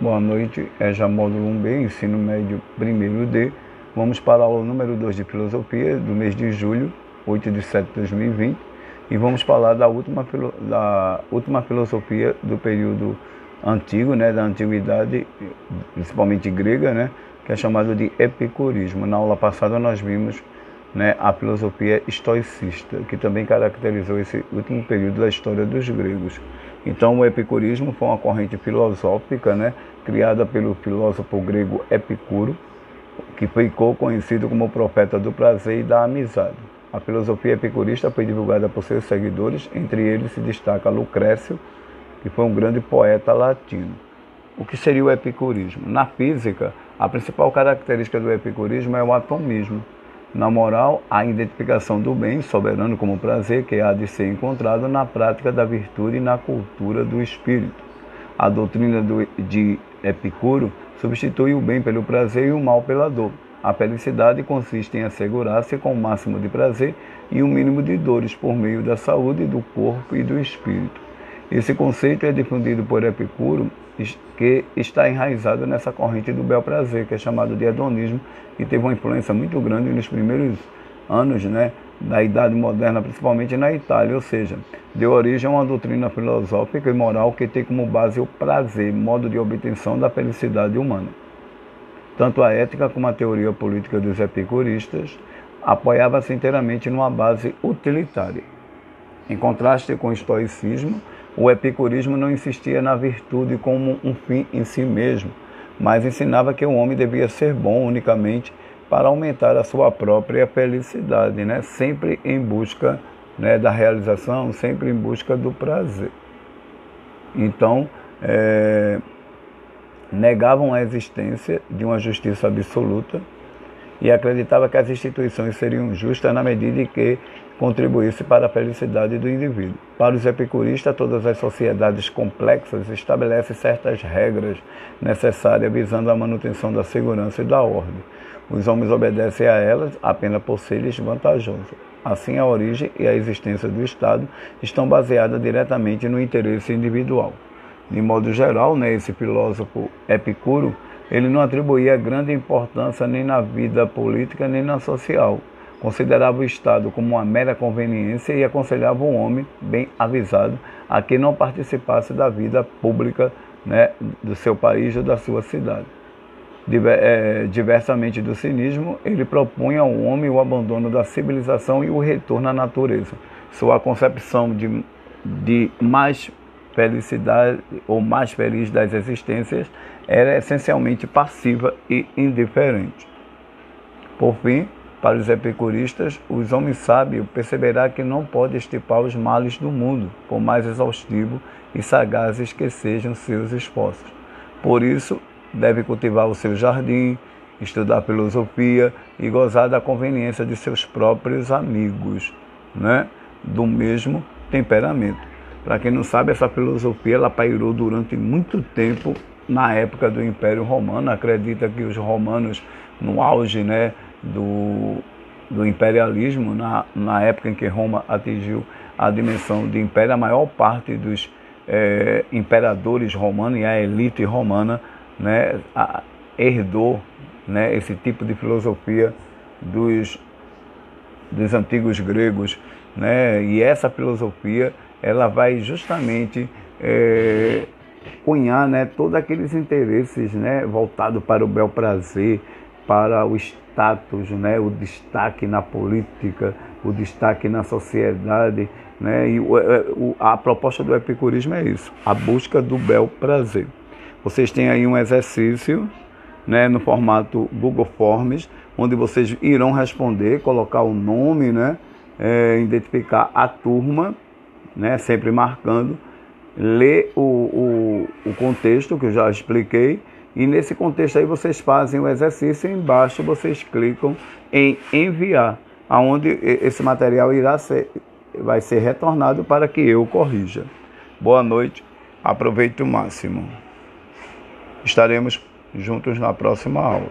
Boa noite, é já módulo 1B, ensino médio primeiro D. Vamos para a aula número 2 de filosofia do mês de julho, 8 de setembro de 2020, e vamos falar da última, da última filosofia do período antigo, né, da antiguidade, principalmente grega, né, que é chamado de epicurismo. Na aula passada nós vimos né, a filosofia estoicista, que também caracterizou esse último período da história dos gregos. Então, o epicurismo foi uma corrente filosófica né, criada pelo filósofo grego Epicuro, que ficou conhecido como o profeta do prazer e da amizade. A filosofia epicurista foi divulgada por seus seguidores, entre eles se destaca Lucrécio, que foi um grande poeta latino. O que seria o epicurismo? Na física, a principal característica do epicurismo é o atomismo. Na moral, a identificação do bem soberano como prazer que há de ser encontrado na prática da virtude e na cultura do espírito. A doutrina do, de Epicuro substitui o bem pelo prazer e o mal pela dor. A felicidade consiste em assegurar-se com o máximo de prazer e o mínimo de dores por meio da saúde do corpo e do espírito. Esse conceito é difundido por Epicuro, que está enraizado nessa corrente do bel prazer, que é chamado de hedonismo, e teve uma influência muito grande nos primeiros anos né, da Idade Moderna, principalmente na Itália, ou seja, deu origem a uma doutrina filosófica e moral que tem como base o prazer, modo de obtenção da felicidade humana. Tanto a ética como a teoria política dos epicuristas apoiava-se inteiramente numa base utilitária. Em contraste com o estoicismo, o epicurismo não insistia na virtude como um fim em si mesmo, mas ensinava que o homem devia ser bom unicamente para aumentar a sua própria felicidade, né? sempre em busca né, da realização, sempre em busca do prazer. Então, é, negavam a existência de uma justiça absoluta e acreditava que as instituições seriam justas na medida em que contribuísse para a felicidade do indivíduo. Para os epicuristas, todas as sociedades complexas estabelecem certas regras necessárias visando a manutenção da segurança e da ordem. Os homens obedecem a elas apenas por ser-lhes vantajoso. Assim, a origem e a existência do Estado estão baseadas diretamente no interesse individual. De modo geral, né, esse filósofo Epicuro, ele não atribuía grande importância nem na vida política nem na social Considerava o Estado como uma mera conveniência e aconselhava o homem, bem avisado, a que não participasse da vida pública né, do seu país ou da sua cidade. É, diversamente do cinismo, ele propunha ao homem o abandono da civilização e o retorno à natureza. Sua concepção de, de mais felicidade ou mais feliz das existências era essencialmente passiva e indiferente. Por fim, para os epicuristas, os homens sábios perceberá que não pode estipar os males do mundo, por mais exaustivo e sagazes que sejam seus esforços. Por isso, deve cultivar o seu jardim, estudar filosofia e gozar da conveniência de seus próprios amigos, né? do mesmo temperamento. Para quem não sabe, essa filosofia ela pairou durante muito tempo na época do Império Romano. Acredita que os romanos, no auge né, do, do imperialismo, na, na época em que Roma atingiu a dimensão de império, a maior parte dos é, imperadores romanos e a elite romana né, a, herdou né, esse tipo de filosofia dos, dos antigos gregos. Né, e essa filosofia ela vai justamente é, cunhar né, todos aqueles interesses né, voltados para o bel prazer, para o status, né, o destaque na política, o destaque na sociedade. Né, e o, é, o, a proposta do epicurismo é isso, a busca do bel prazer. Vocês têm aí um exercício né, no formato Google Forms, onde vocês irão responder, colocar o nome, né, é, identificar a turma, né, sempre marcando, ler o, o, o contexto que eu já expliquei e nesse contexto aí vocês fazem o exercício e embaixo vocês clicam em enviar, aonde esse material irá ser, vai ser retornado para que eu corrija. Boa noite, aproveite o máximo. Estaremos juntos na próxima aula.